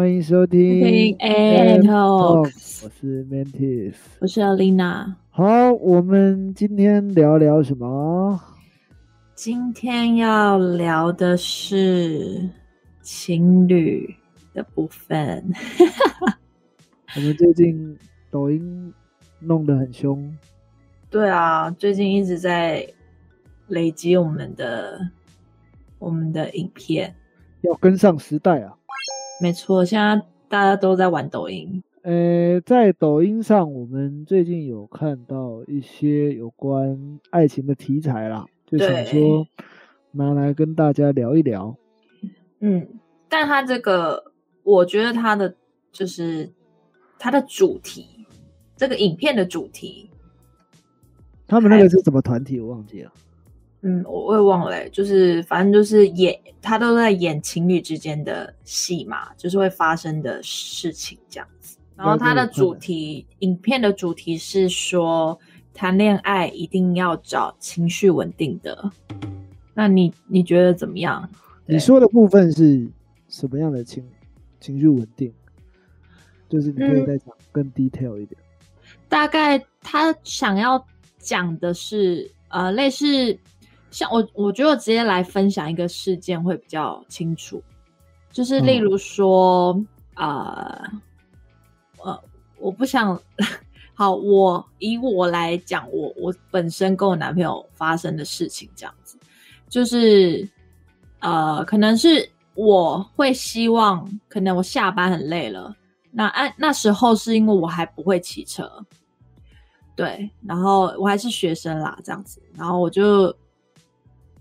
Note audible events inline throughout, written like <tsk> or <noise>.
欢迎收听听 AM AM Talks 我是 Mantis。我是 Alina，好，我们今天聊聊什么？今天要聊的是情侣的部分。<laughs> 我们最近抖音弄得很凶，对啊，最近一直在累积我们的我们的影片。要跟上时代啊！没错，现在大家都在玩抖音。呃，在抖音上，我们最近有看到一些有关爱情的题材啦，就想说拿来跟大家聊一聊。嗯，但它这个，我觉得它的就是它的主题，这个影片的主题，他们那个是什么团体？我忘记了。嗯，我我也忘了欸、就是反正就是演，他都在演情侣之间的戏嘛，就是会发生的事情这样子。然后它的主题，影片的主题是说，谈恋爱一定要找情绪稳定的。那你你觉得怎么样？你说的部分是什么样的情情绪稳定？就是你可以嗯再讲更 detail 一点。大概他想要讲的是，呃，类似像我，我觉得我直接来分享一个事件会比较清楚，就是例如说，呃，呃，我不想，<laughs> 好，我以我来讲，我我本身跟我男朋友发生的事情这样子，就是，呃，可能是我会希望，可能我下班很累了。那按那时候是因为我还不会骑车，对，然后我还是学生啦，这样子，然后我就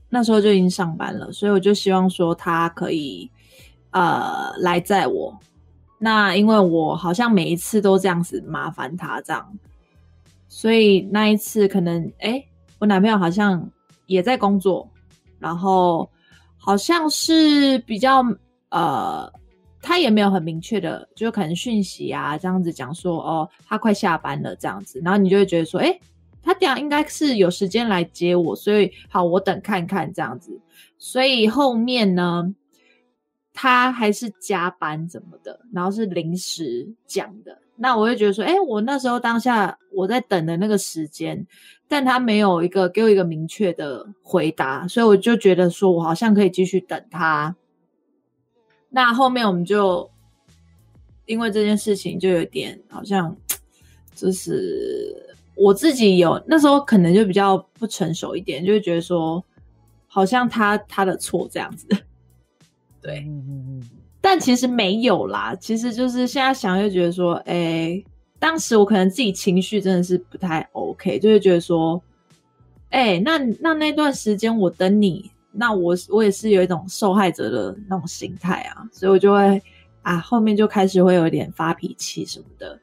那时候就已经上班了，所以我就希望说他可以呃来载我。那因为我好像每一次都这样子麻烦他这样，所以那一次可能哎，我男朋友好像也在工作，然后好像是比较呃。他也没有很明确的，就可能讯息啊这样子讲说，哦，他快下班了这样子，然后你就会觉得说，哎，他这样应该是有时间来接我，所以好，我等看看这样子。所以后面呢，他还是加班怎么的，然后是临时讲的，那我会觉得说，哎，我那时候当下我在等的那个时间，但他没有一个给我一个明确的回答，所以我就觉得说我好像可以继续等他。那后面我们就因为这件事情就有点好像，就是我自己有那时候可能就比较不成熟一点，就会觉得说好像他他的错这样子，<laughs> 对，嗯嗯嗯，但其实没有啦，其实就是现在想就觉得说，哎、当时我可能自己情绪真的是不太 OK，就会觉得说，哎、那那那段时间我等你。那我我也是有一种受害者的那种心态啊，所以我就会啊，后面就开始会有一点发脾气什么的。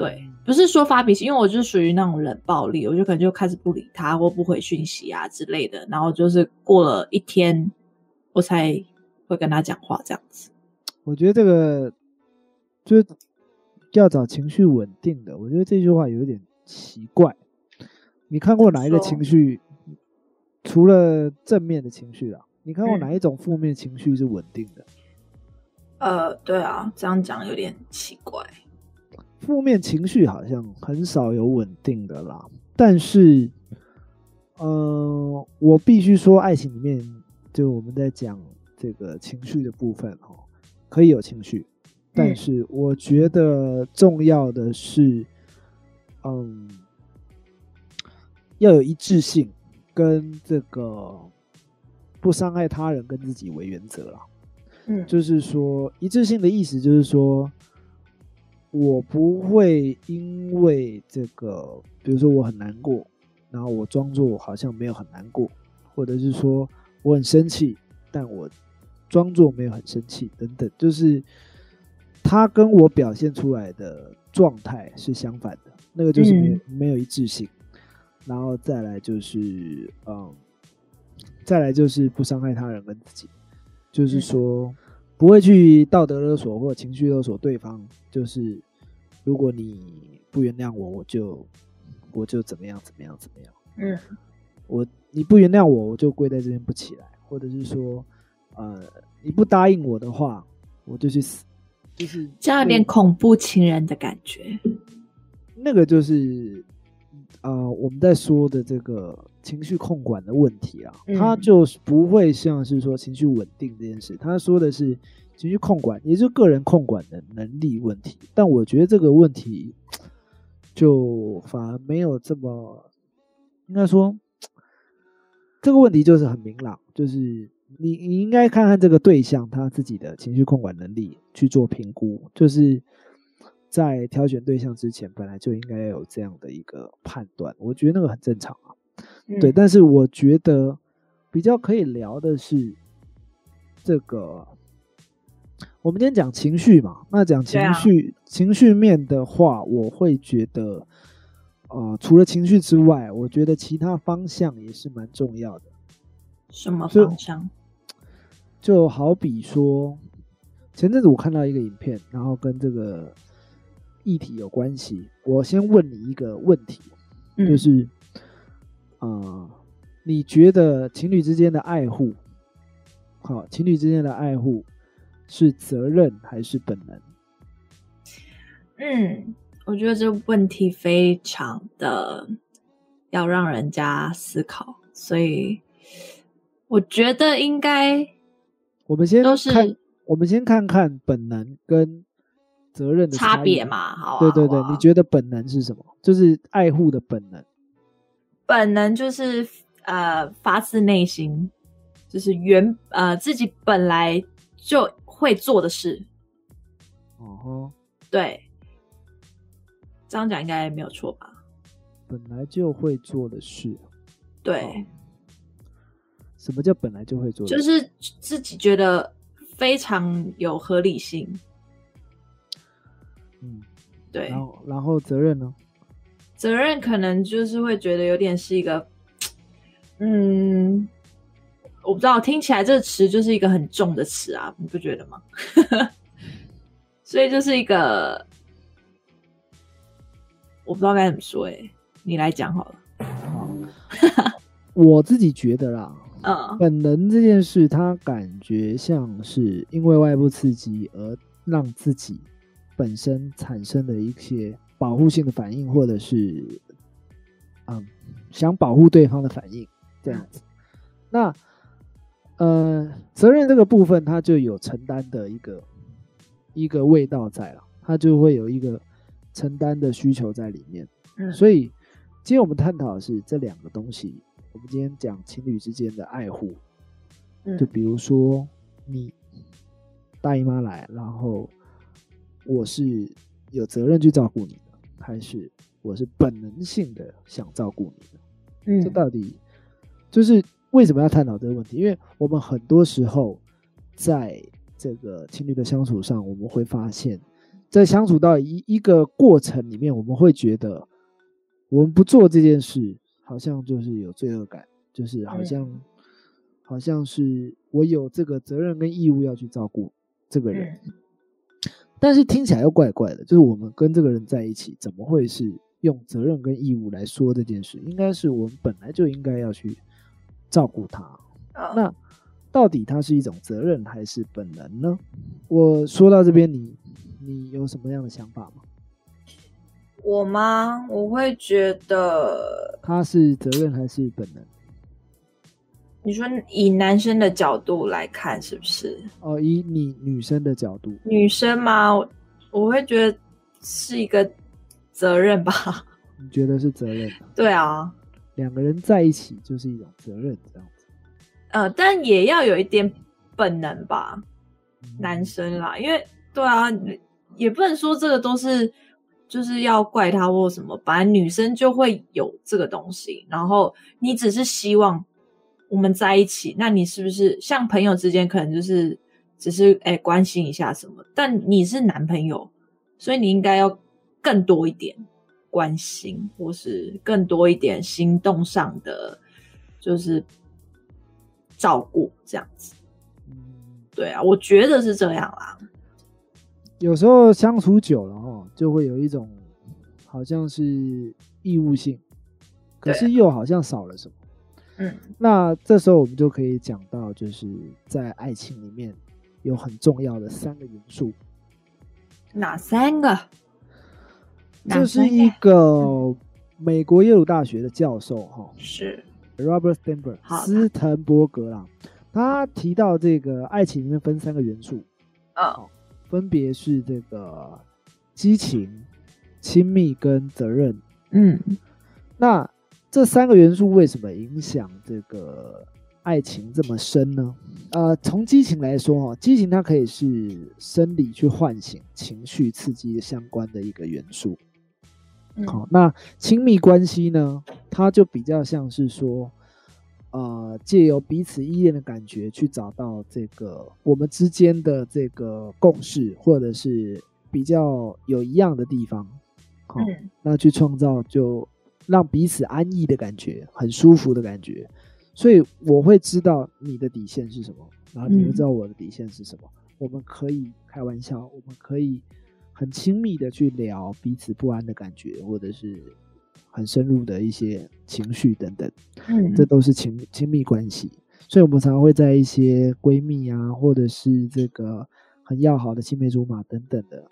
对，不是说发脾气，因为我就是属于那种冷暴力，我就可能就开始不理他或不回讯息啊之类的，然后就是过了一天，我才会跟他讲话这样子。我觉得这个就是要找情绪稳定的。我觉得这句话有点奇怪。你看过哪一个情绪？除了正面的情绪啊，你看过嗯哪一种负面情绪是稳定的？呃，对啊，这样讲有点奇怪。负面情绪好像很少有稳定的啦，但是，呃，我必须说，爱情里面就我们在讲这个情绪的部分哦，可以有情绪，但嗯是我觉得重要的是，嗯，要有一致性，跟这个不伤害他人跟自己为原则啦。嗯。就是说一致性的意思就是说，我不会因为这个，比如说我很难过，然后我装作好像没有很难过，或者是说我很生气，但我装作没有很生气等等，就是他跟我表现出来的状态是相反的，那个就是没有、没有一致性。然后再来就是，嗯，再来就是不伤害他人跟自己，就是嗯说不会去道德勒索或情绪勒索对方，就是如果你不原谅我，我就我就怎么样怎么样怎么样。嗯我你不原谅我，我就跪在这边不起来，或者是说，呃，你不答应我的话，我就去死，就是这样有点恐怖情人的感觉。那个就是呃我们在说的这个情绪控管的问题啊，嗯它就是不会像是说情绪稳定这件事，他说的是情绪控管，也就是个人控管的能力问题。但我觉得这个问题就反而没有这么，应该说 <tsk> 这个问题就是很明朗，就是你你应该看看这个对象他自己的情绪控管能力去做评估，就是在挑选对象之前，本来就应该要有这样的一个判断，我觉得那个很正常啊。对，嗯但是我觉得比较可以聊的是这个，我们今天讲情绪嘛，那讲情绪、情绪面的话，我会觉得，呃，除了情绪之外，我觉得其他方向也是蛮重要的。什么就方向？就好比说，前阵子我看到一个影片，然后跟这个议题有关系。我先问你一个问题，嗯就是，呃，你觉得情侣之间的爱护，好，情侣之间的爱护是责任还是本能？嗯，我觉得这个问题非常的要让人家思考，所以我觉得应该我们先都是，我们先看看本能跟责任的差别。嘛，好啊，对对对，啊你觉得本能是什么？就是爱护的本能。本能就是呃发自内心，就是原呃自己本来就会做的事，哦吼，对，这样讲应该没有错吧？本来就会做的事。对，哦什么叫本来就会做的事？就是自己觉得非常有合理性，嗯，对，然后然后责任呢？责任可能就是会觉得有点是一个，嗯，我不知道，听起来这个词就是一个很重的词啊，你不觉得吗？<laughs> 所以就是一个，我不知道该怎么说、欸，你来讲好了。<laughs> 我自己觉得啦，嗯本能这件事，它感觉像是因为外部刺激而让自己本身产生的一些保护性的反应，或者是嗯想保护对方的反应，这样子。那呃，责任这个部分，它就有承担的一个一个味道在了，它就会有一个承担的需求在里面。嗯，所以今天我们探讨的是这两个东西。我们今天讲情侣之间的爱护，嗯就比如说你大姨妈来，然后我是有责任去照顾你的，还是我是本能性的想照顾你的？嗯这到底就是为什么要探讨这个问题？因为我们很多时候在这个情侣的相处上，我们会发现，在相处到一一个过程里面，我们会觉得我们不做这件事，好像就是有罪恶感，就是好像、好像是我有这个责任跟义务要去照顾这个人。嗯但是听起来又怪怪的，就是我们跟这个人在一起，怎么会是用责任跟义务来说这件事？应该是我们本来就应该要去照顾他。嗯那到底它是一种责任还是本能呢？我说到这边，你你有什么样的想法吗？我吗？我会觉得，它是责任还是本能？你说以男生的角度来看，是不是？哦，以你女生的角度，女生吗？我我会觉得是一个责任吧。<laughs> 你觉得是责任？对啊，两个人在一起就是一种责任，这样子。呃，但也要有一点本能吧，嗯男生啦，因为对啊，也不能说这个都是就是要怪他或什么，反正女生就会有这个东西，然后你只是希望我们在一起，那你是不是像朋友之间可能就是只是哎、关心一下什么，但你是男朋友，所以你应该要更多一点关心，或是更多一点行动上的就是照顾这样子。嗯对啊，我觉得是这样啦。有时候相处久了哦，就会有一种好像是义务性，可是又好像少了什么。嗯那这时候我们就可以讲到，就是在爱情里面有很重要的三个元素。哪三个？这是一个美国耶鲁大学的教授哈，是 Robert Sternberg 斯滕伯格啦。他提到这个爱情里面分三个元素，哦，分别是这个激情、亲密跟责任。嗯，那这三个元素为什么影响这个爱情这么深呢？呃，从激情来说哈，激情它可以是生理去唤醒情绪刺激相关的一个元素。好，那亲密关系呢，它就比较像是说。呃，借由彼此依恋的感觉，去找到这个我们之间的这个共识，或者是比较有一样的地方，好，那去创造就让彼此安逸的感觉，很舒服的感觉。所以我会知道你的底线是什么，然后你会知道我的底线是什么。我们可以开玩笑，我们可以很亲密的去聊彼此不安的感觉，或者是。很深入的一些情绪等等，嗯，这都是亲亲密关系，所以我们常常会在一些闺蜜啊，或者是这个很要好的青梅竹马等等的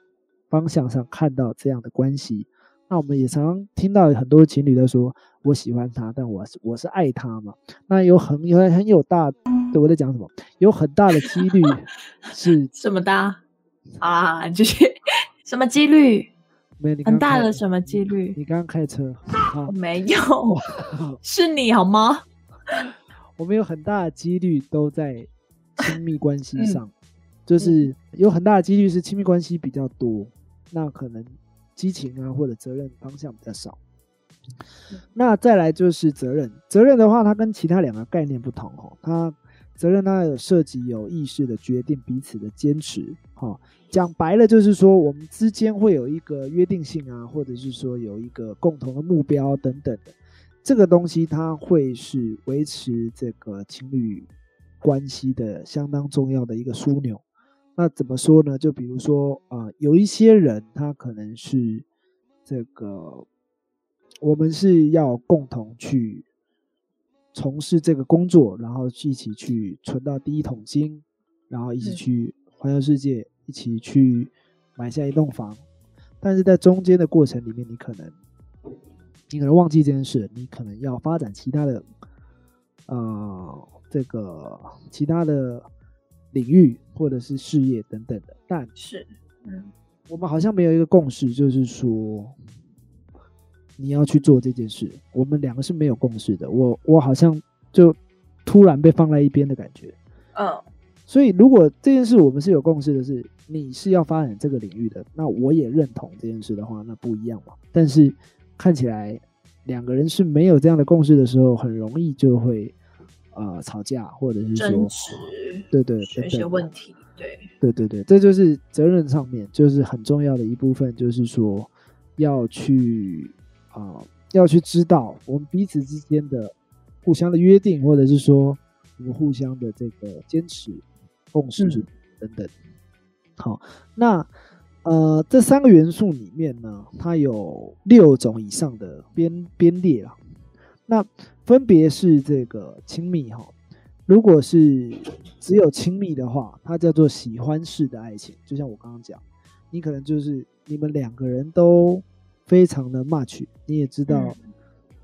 方向上看到这样的关系。那我们也常常听到很多情侣在说：“我喜欢他，但我是我是爱他嘛。”那有很有很有大，我在讲什么？有很大的几率是 <laughs> 这么大啊？就是什么几率？很大的什么几率？你刚刚开车，没有，是你好吗？<laughs> 我们有很大的几率都在亲密关系上，就是有很大的几率是亲密关系比较多，那可能激情啊或者责任方向比较少。那再来就是责任，责任的话，它跟其他两个概念不同哦，它。责任它有涉及有意识的决定彼此的坚持，哈，讲白了就是说我们之间会有一个约定性啊，或者是说有一个共同的目标等等的，这个东西它会是维持这个情侣关系的相当重要的一个枢纽。那怎么说呢？就比如说啊，有一些人他可能是这个，我们是要共同去。从事这个工作，然后一起去存到第一桶金，然后一起去环游世界，一起去买下一栋房。但是在中间的过程里面，你可能你可能忘记这件事，你可能要发展其他的呃这个其他的领域或者是事业等等的。但是，嗯，我们好像没有一个共识，就是说。你要去做这件事，我们两个是没有共识的。我我好像就突然被放在一边的感觉。嗯，所以如果这件事我们是有共识的，是你是要发展这个领域的，那我也认同这件事的话，那不一样嘛。但是看起来两个人是没有这样的共识的时候，很容易就会呃吵架，或者是说对对，有些问题，对对对对，这就是责任上面就是很重要的一部分，就是说要去。啊，要去知道我们彼此之间的互相的约定，或者是说我们互相的这个坚持、共识等等。好，那呃，这三个元素里面呢，它有六种以上的编编列啊。那分别是这个亲密哈，如果是只有亲密的话，它叫做喜欢式的爱情。就像我刚刚讲，你可能就是你们两个人都。非常的 much，你也知道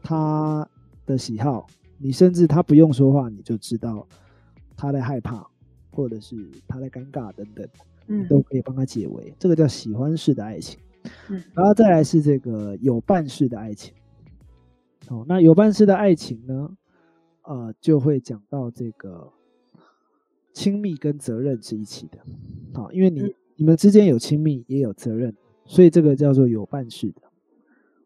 他的喜好，你甚至他不用说话，你就知道他在害怕，或者是他在尴尬等等，嗯，都可以帮他解围。这个叫喜欢式的爱情。嗯，然后再来是这个有伴式的爱情。哦，那有伴式的爱情呢，呃，就会讲到这个亲密跟责任是一起的。好，因为你你们之间有亲密也有责任，所以这个叫做有伴式的。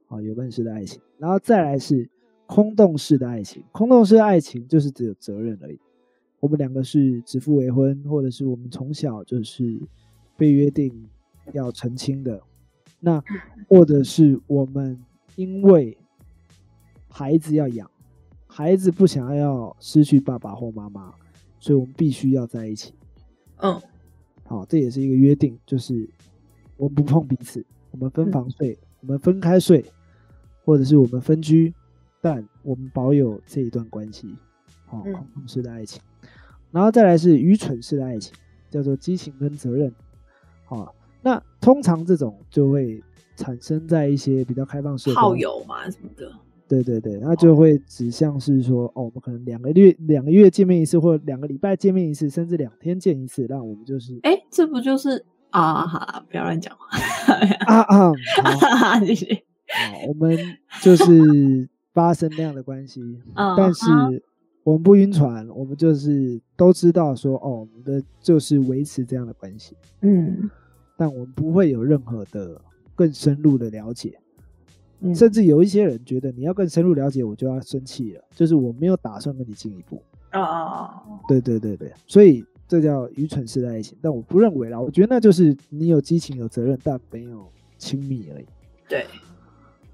啊，有伴式的爱情，然后再来是空洞式的爱情。空洞式的爱情就是只有责任而已。我们两个是指腹为婚，或者是我们从小就是被约定要成亲的。那或者是我们因为孩子要养，孩子不想要失去爸爸或妈妈，所以我们必须要在一起。嗯，好，这也是一个约定，就是我们不碰彼此，我们分房睡，我们分开睡。或者是我们分居，但我们保有这一段关系，好，空洞式的爱情，然后再来是愚蠢式的爱情，叫做激情跟责任，好，那通常这种就会产生在一些比较开放式的炮友嘛什么的，对对对，那就会指向是说，哦，我们可能两个月两个月见面一次，或者两个礼拜见面一次，甚至两天见一次，那我们就是哎，这不就是啊？好啦，不要乱讲话，啊啊，好，继续。好我们就是 <laughs> 发生那样的关系，嗯但是我们不晕船，我们就是都知道说，哦，我们的就是维持这样的关系，嗯但我们不会有任何的更深入的了解，嗯，甚至有一些人觉得你要更深入了解，我就要生气了，就是我没有打算跟你进一步。啊啊啊，对对对对，所以这叫愚蠢式的爱情，但我不认为啦，我觉得那就是你有激情、有责任，但没有亲密而已。对，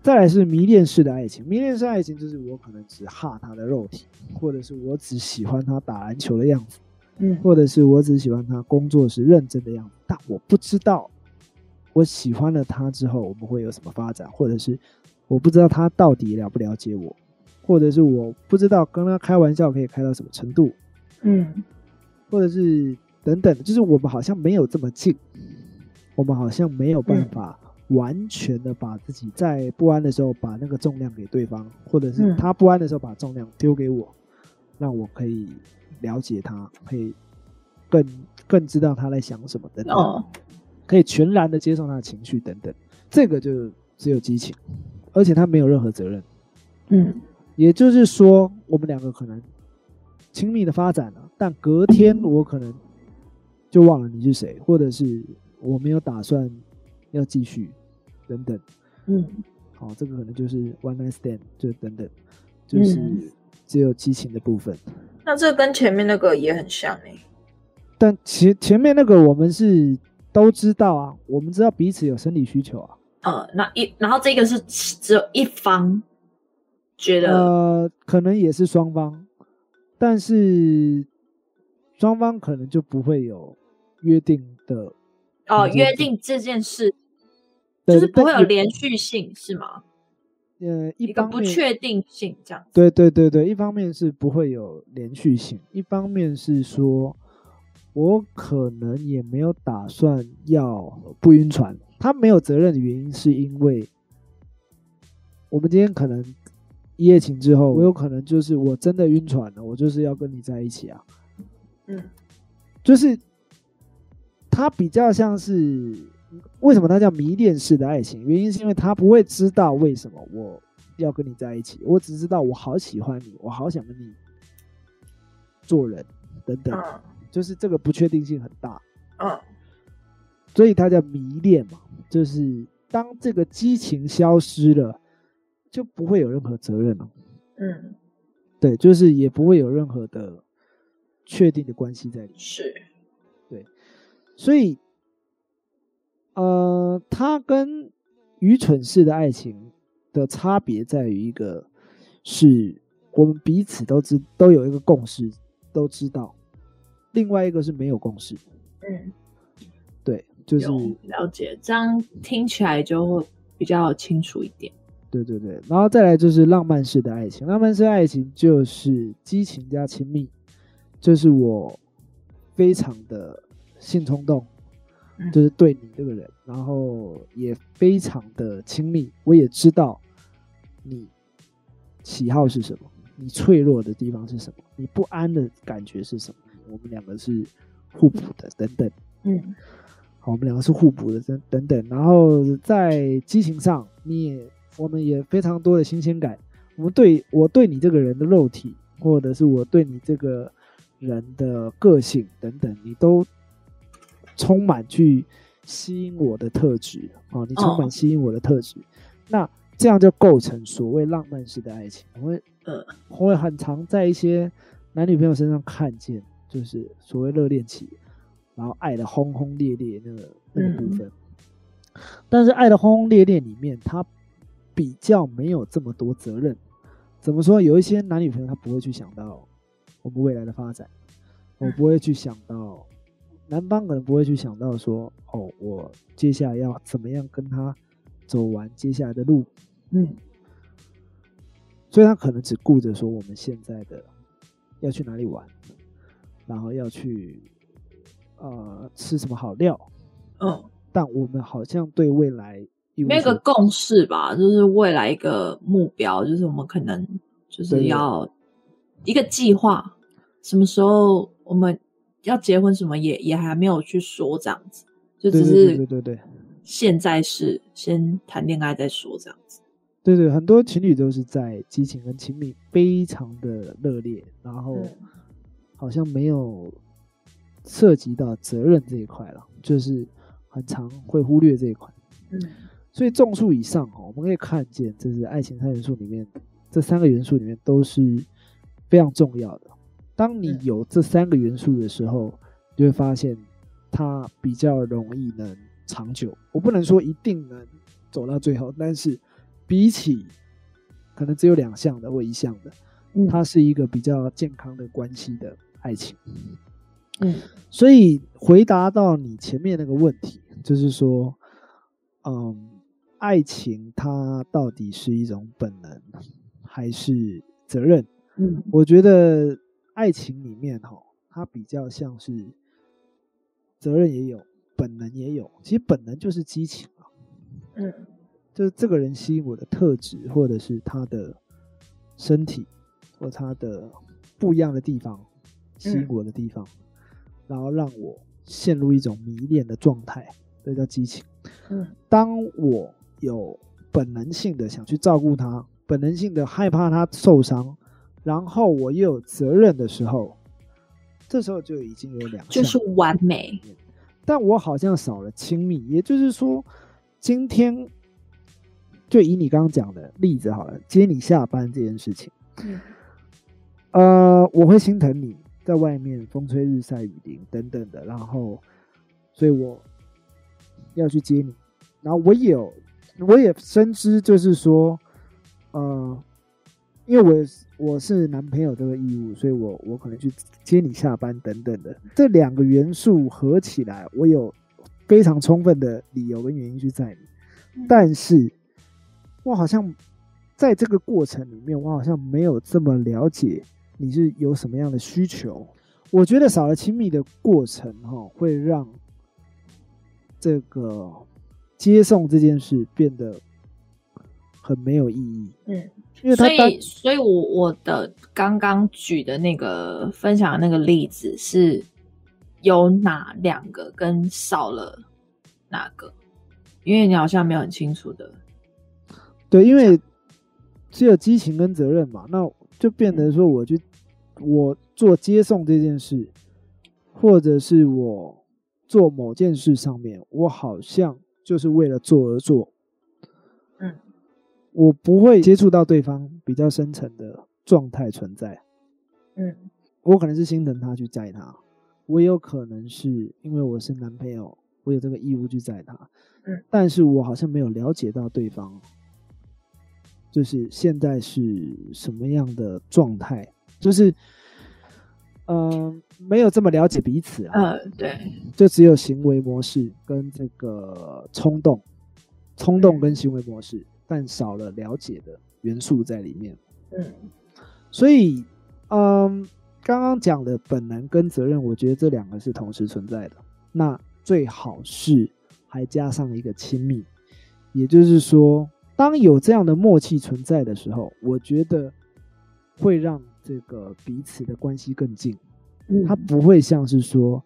再来是迷恋式的爱情，迷恋式爱情就是我可能只哈他的肉体，或者是我只喜欢他打篮球的样子，嗯。或者是我只喜欢他工作时认真的样子，但我不知道我喜欢了他之后我们会有什么发展，或者是我不知道他到底了不了解我，或者是我不知道跟他开玩笑可以开到什么程度，嗯。或者是等等，就是我们好像没有这么近，我们好像没有办嗯。法完全的把自己在不安的时候把那个重量给对方，或者是嗯。他不安的时候把重量丢给我，让我可以了解他，可以更更知道他在想什么等等，哦，可以全然的接受他的情绪等等，这个就只有激情，而且他没有任何责任。嗯也就是说，我们两个可能亲密的发展了，但隔天我可能就忘了你是谁，或者是我没有打算要继续，等等。嗯好，这个可能就是 one night stand，就等等，就是嗯只有激情的部分。那这跟前面那个也很像哎、但前前面那个我们是都知道啊，我们知道彼此有生理需求啊。呃，那一然后这个是只有一方觉得，呃，可能也是双方，但是双方可能就不会有约定的哦，约定这件事就是不会有连续性，是吗？呃，一一个不确定性这样。对对对对，一方面是不会有连续性，一方面是说我可能也没有打算要不晕船。他没有责任的原因是因为我们今天可能一夜情之后，我有可能就是我真的晕船了，我就是要跟你在一起啊。嗯，就是他比较像是为什么他叫迷恋式的爱情？原因是因为他不会知道为什么我要跟你在一起，我只知道我好喜欢你，我好想跟你做人等等，嗯就是这个不确定性很大，嗯所以它叫迷恋嘛。就是当这个激情消失了，就不会有任何责任了。嗯，对，就是也不会有任何的确定的关系在里面。是，所以，呃，它跟愚蠢式的爱情的差别在于一个，是我们彼此都知都有一个共识，都知道；另外一个是没有共识。嗯对，就是了解，这样听起来就会比较清楚一点。对对对，然后再来就是浪漫式的爱情。浪漫式爱情就是激情加亲密，就是我非常的性冲动，嗯就是对你这个人，然后也非常的亲密。我也知道你喜好是什么，你脆弱的地方是什么，你不安的感觉是什么。我们两个是互补的，等等。嗯好，我们两个是互补的，等等等。然后在激情上，你也我们也非常多的新鲜感。我们对我对你这个人的肉体，或者是我对你这个人的个性等等，你都充满去吸引我的特质。哦，你充满哦吸引我的特质，那这样就构成所谓浪漫式的爱情。我会呃，我会很常在一些男女朋友身上看见，就是所谓热恋期，然后爱的轰轰烈烈那个那个部分。但是爱的轰轰烈烈里面，他比较没有这么多责任。怎么说？有一些男女朋友他不会去想到我们未来的发展，我不会去想到男方可能不会去想到说，哦，我接下来要怎么样跟他走完接下来的路。嗯所以他可能只顾着说我们现在的要去哪里玩，然后要去呃吃什么好料，嗯。但我们好像对未来没有一个共识吧，就是未来一个目标，就是我们可能就是要一个计划，什么时候我们要结婚，什么也也还没有去说这样子，就只是对对对现在是先谈恋爱再说这样子。对对，很多情侣都是在激情跟亲密非常的热烈，然后嗯好像没有涉及到责任这一块了，就是很常会忽略这一块。嗯所以众数以上哦，我们可以看见，这是爱情三元素里面这三个元素里面都是非常重要的。当你嗯有这三个元素的时候，你就会发现它比较容易能长久。我不能说一定能走到最后，但是比起可能只有两项的或一项的，嗯它是一个比较健康的关系的爱情。嗯所以回答到你前面那个问题，就是说，嗯，爱情它到底是一种本能还是责任？嗯我觉得爱情里面哈，它比较像是责任也有，本能也有。其实本能就是激情啊，嗯就是这个人吸引我的特质，或者是他的身体，或他的不一样的地方，吸引嗯我的地方，然后让我陷入一种迷恋的状态，这叫激情。嗯当我有本能性的想去照顾他，本能性的害怕他受伤，然后我又有责任的时候，这时候就已经有两就是完美。但我好像少了亲密，也就是说，今天就以你刚刚讲的例子好了，接你下班这件事情，嗯呃，我会心疼你在外面风吹日晒雨淋等等的，然后，所以我要去接你，然后我也有，我也深知，就是说，呃，因为我我是男朋友这个义务，所以我我可能去接你下班等等的，这两个元素合起来，我有非常充分的理由跟原因去载你，但是我好像在这个过程里面，我好像没有这么了解你是有什么样的需求。我觉得少了亲密的过程，哈，会让这个接送这件事变得很没有意义，嗯因为所以，所以我我的刚刚举的那个分享的那个例子是有哪两个跟少了哪个？因为你好像没有很清楚的。对，因为只有激情跟责任嘛，那就变得说我去我做接送这件事，或者是我做某件事上面，我好像就是为了做而做，嗯，我不会接触到对方比较深层的状态存在。嗯。我可能是心疼他去载他，我也有可能是因为我是男朋友，我有这个义务去载他，嗯，但是我好像没有了解到对方，就是现在是什么样的状态，就是，嗯、没有这么了解彼此啊，嗯，对，就只有行为模式跟这个冲动，冲动跟行为模式，但少了了解的元素在里面。嗯所以，嗯，刚刚讲的本能跟责任，我觉得这两个是同时存在的。那最好是还加上一个亲密，也就是说，当有这样的默契存在的时候，我觉得会让这个彼此的关系更近。嗯。他不会像是说，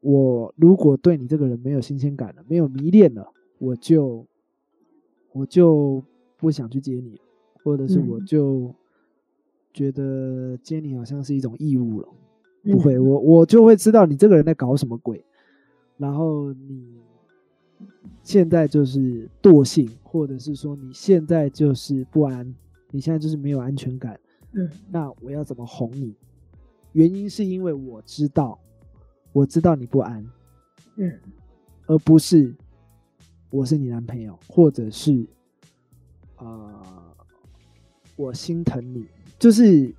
我如果对你这个人没有新鲜感了，没有迷恋了，我就我就不想去接你，或者是嗯。我就觉得接你好像是一种义务了。嗯。不会，我我就会知道你这个人在搞什么鬼，然后你现在就是惰性，或者是说你现在就是不安，你现在就是没有安全感，嗯那我要怎么哄你？原因是因为我知道，我知道你不安，嗯而不是我是你男朋友，或者是呃我心疼你。就是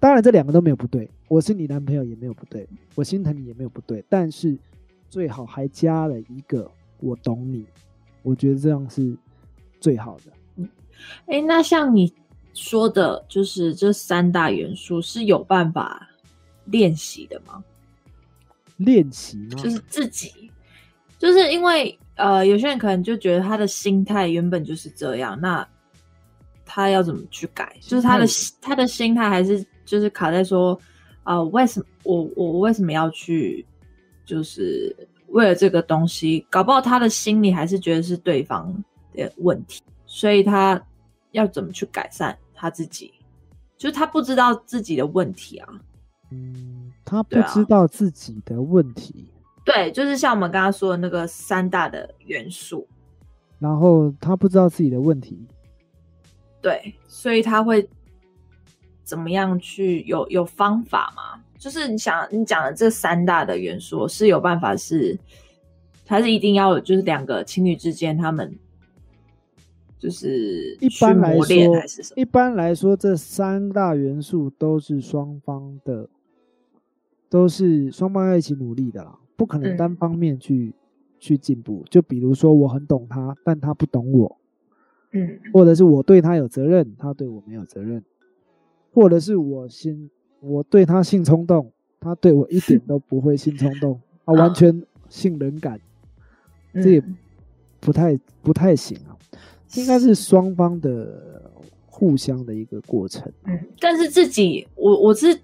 当然这两个都没有不对，我是你男朋友也没有不对，我心疼你也没有不对，但是最好还加了一个我懂你，我觉得这样是最好的。嗯哎，那像你说的，就是这三大元素是有办法练习的吗？练习吗？就是自己就是因为呃，有些人可能就觉得他的心态原本就是这样，那他要怎么去改？就是他的他的心态还是就是卡在说，呃，为什么我我为什么要去，就是为了这个东西，搞不好他的心里还是觉得是对方的问题，所以他要怎么去改善他自己？就是他不知道自己的问题啊。嗯，他不知道自己的问题，对，就是像我们刚刚说的那个三大的元素，然后他不知道自己的问题，对，所以他会怎么样去有有方法吗？就是你想你讲的这三大的元素是有办法是，还是一定要就是两个情侣之间他们就是一般来说还是什么？一般来说，这三大元素都是双方的，都是双方要一起努力的啦，不可能嗯单方面去、去进步。就比如说，我很懂他，但他不懂我，嗯或者是我对他有责任，他对我没有责任，或者是我心我对他性冲动，他对我一点都不会性冲动，<laughs> 啊，完嗯全性冷感，这也嗯不太不太行啊，应该是双方的互相的一个过程。嗯但是自己，我我是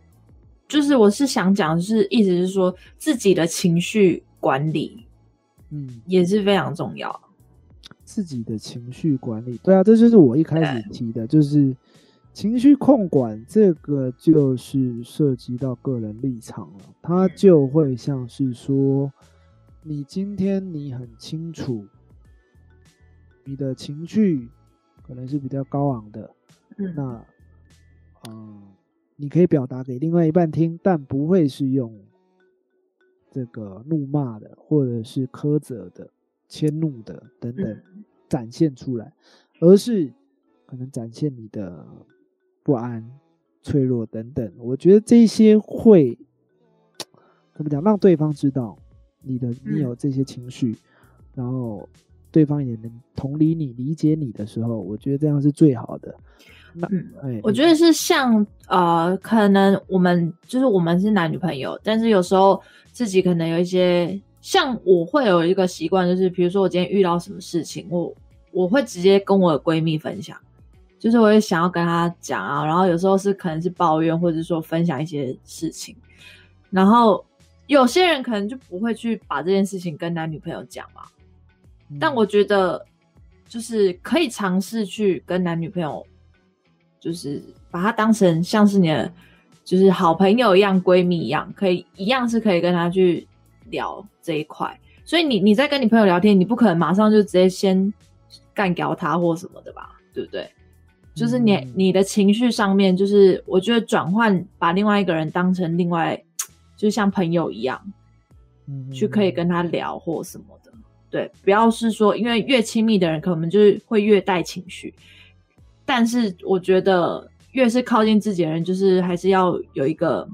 就是我是想讲，是意思是说自己的情绪管理嗯，也是非常重要。自己的情绪管理，对啊，这就是我一开始提的，就是情绪控管这个就是涉及到个人立场了，它就会像是说，你今天你很清楚，你的情绪可能是比较高昂的，嗯。那，嗯，你可以表达给另外一半听，但不会是用这个怒骂的，或者是苛责的、迁怒的等等嗯。展现出来，而是可能展现你的不安、脆弱等等。我觉得这些会怎么讲，让对方知道你的你嗯有这些情绪，然后对方也能同理你、理解你的时候，我觉得这样是最好的。那嗯哎，我觉得是像呃，可能我们就是我们是男女朋友，但是有时候自己可能有一些，像我会有一个习惯，就是比如说我今天遇到什么事情，我我会直接跟我的闺蜜分享，就是我也想要跟他讲啊，然后有时候是可能是抱怨，或者说分享一些事情，然后有些人可能就不会去把这件事情跟男女朋友讲嘛，嗯但我觉得就是可以尝试去跟男女朋友，就是把他当成像是你的就是好朋友一样、闺蜜一样，可以一样是可以跟他去聊这一块。所以你你在跟你朋友聊天，你不可能马上就直接先干掉他或什么的吧，对不对？就是你嗯你的情绪上面，就是我觉得转换把另外一个人当成另外，就像朋友一样，嗯去可以跟他聊或什么的。对，不要是说，因为越亲密的人，可能就是会越带情绪。但是我觉得，越是靠近自己的人，就是还是要有一个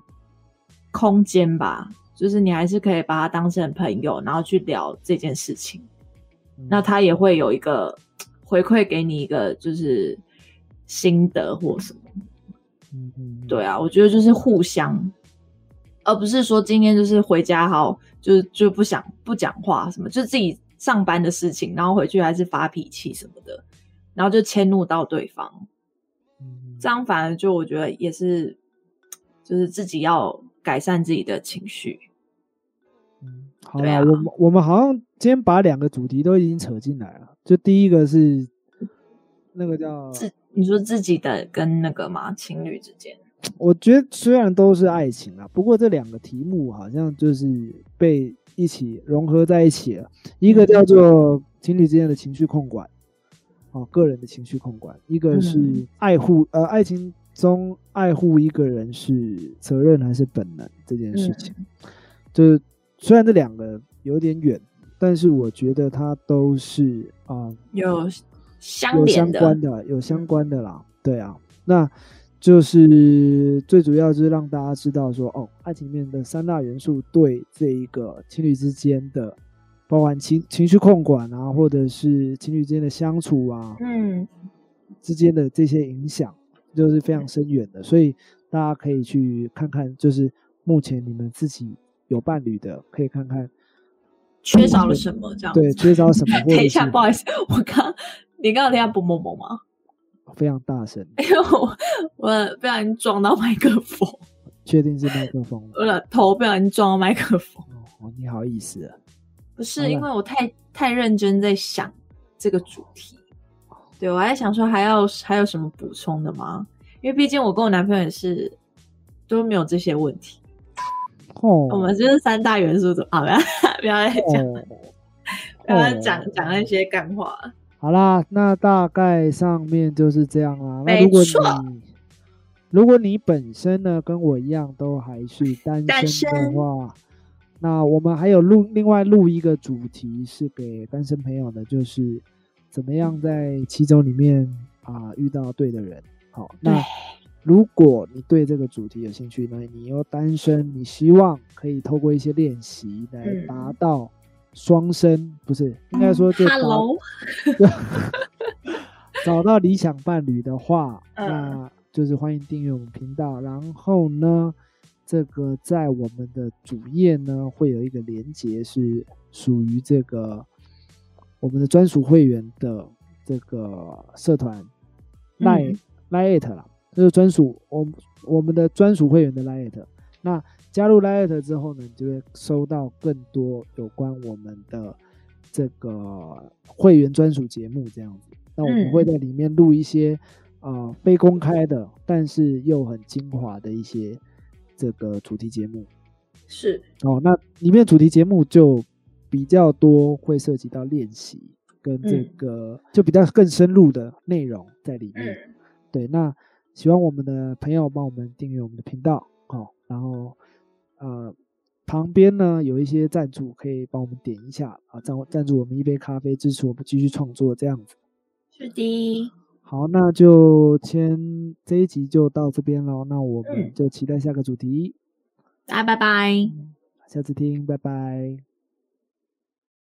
空间吧，就是你还是可以把他当成朋友，然后去聊这件事情。嗯那他也会有一个 <tsk> 回馈给你一个就是心得或什么。嗯嗯对啊，我觉得就是互相，而不是说今天就是回家好，就就不想不讲话什么，就自己上班的事情，然后回去还是发脾气什么的，然后就迁怒到对方，嗯这样反而就我觉得也是，就是自己要改善自己的情绪。嗯好啦，对啊我们我们好像今天把两个主题都已经扯进来了。就第一个是那个叫，自你说自己的跟那个嘛情侣之间，我觉得虽然都是爱情啊，不过这两个题目好像就是被一起融合在一起了。一个叫做情侣之间的情绪控管，哦，个人的情绪控管；一个是嗯爱护，呃，爱情中爱护一个人是责任还是本能这件事情。就是虽然这两个有点远，但是我觉得它都是啊、有相连的，关的，有相关的啦。对啊，那就是最主要就是让大家知道说，哦，爱情里面的三大元素对这一个情侣之间的，包含情情绪控管啊，或者是情侣之间的相处啊，嗯，之间的这些影响，就是非常深远的。所以大家可以去看看，就是目前你们自己有伴侣的，可以看看缺少了什么这样子。对，缺少什么？<laughs> 等一下，不好意思，我刚你刚刚听到啵啵啵吗？非常大声，因为我我不小心撞到麦克风，<laughs> 确定是麦克风吗我的头不小心撞到麦克风。哦，你好意思啊？不是因为我太太认真在想这个主题，对我还在想说还要还有什么补充的吗？因为毕竟我跟我男朋友也是都没有这些问题，哦，我们就是三大元素组啊，不要不要再讲，了不要再讲讲那些干话了。好啦，那大概上面就是这样啦。那没如果错你如果你本身呢跟我一样都还是单单身的话，那我们还有录另外录一个主题是给单身朋友的，就是怎么样在七周里面啊、遇到对的人。好，那如果你对这个主题有兴趣呢，你又单身，你希望可以透过一些练习来嗯达到双生，不是应该说就达 Hello，<laughs> 找到理想伴侣的话，嗯那就是欢迎订阅我们频道。然后呢，这个在我们的主页呢会有一个连接，是属于这个我们的专属会员的这个社团 Line、Line 啦，这是专属我们我们的专属会员的 Line。那加入 Line 之后呢，你就会收到更多有关我们的这个会员专属节目这样子。那我们嗯会在里面录一些呃非公开的，但是又很精华的一些这个主题节目是哦。那里面主题节目就比较多，会涉及到练习跟这嗯个、就比较更深入的内容在里面。嗯对，那喜欢我们的朋友帮我们订阅我们的频道，好、然后呃旁边呢有一些赞助可以帮我们点一下啊，赞赞助我们一杯咖啡，支持我们继续创作这样子。是的，好，那就先这一集就到这边喽，那我们嗯就期待下个主题，啊拜拜。下次听，拜拜。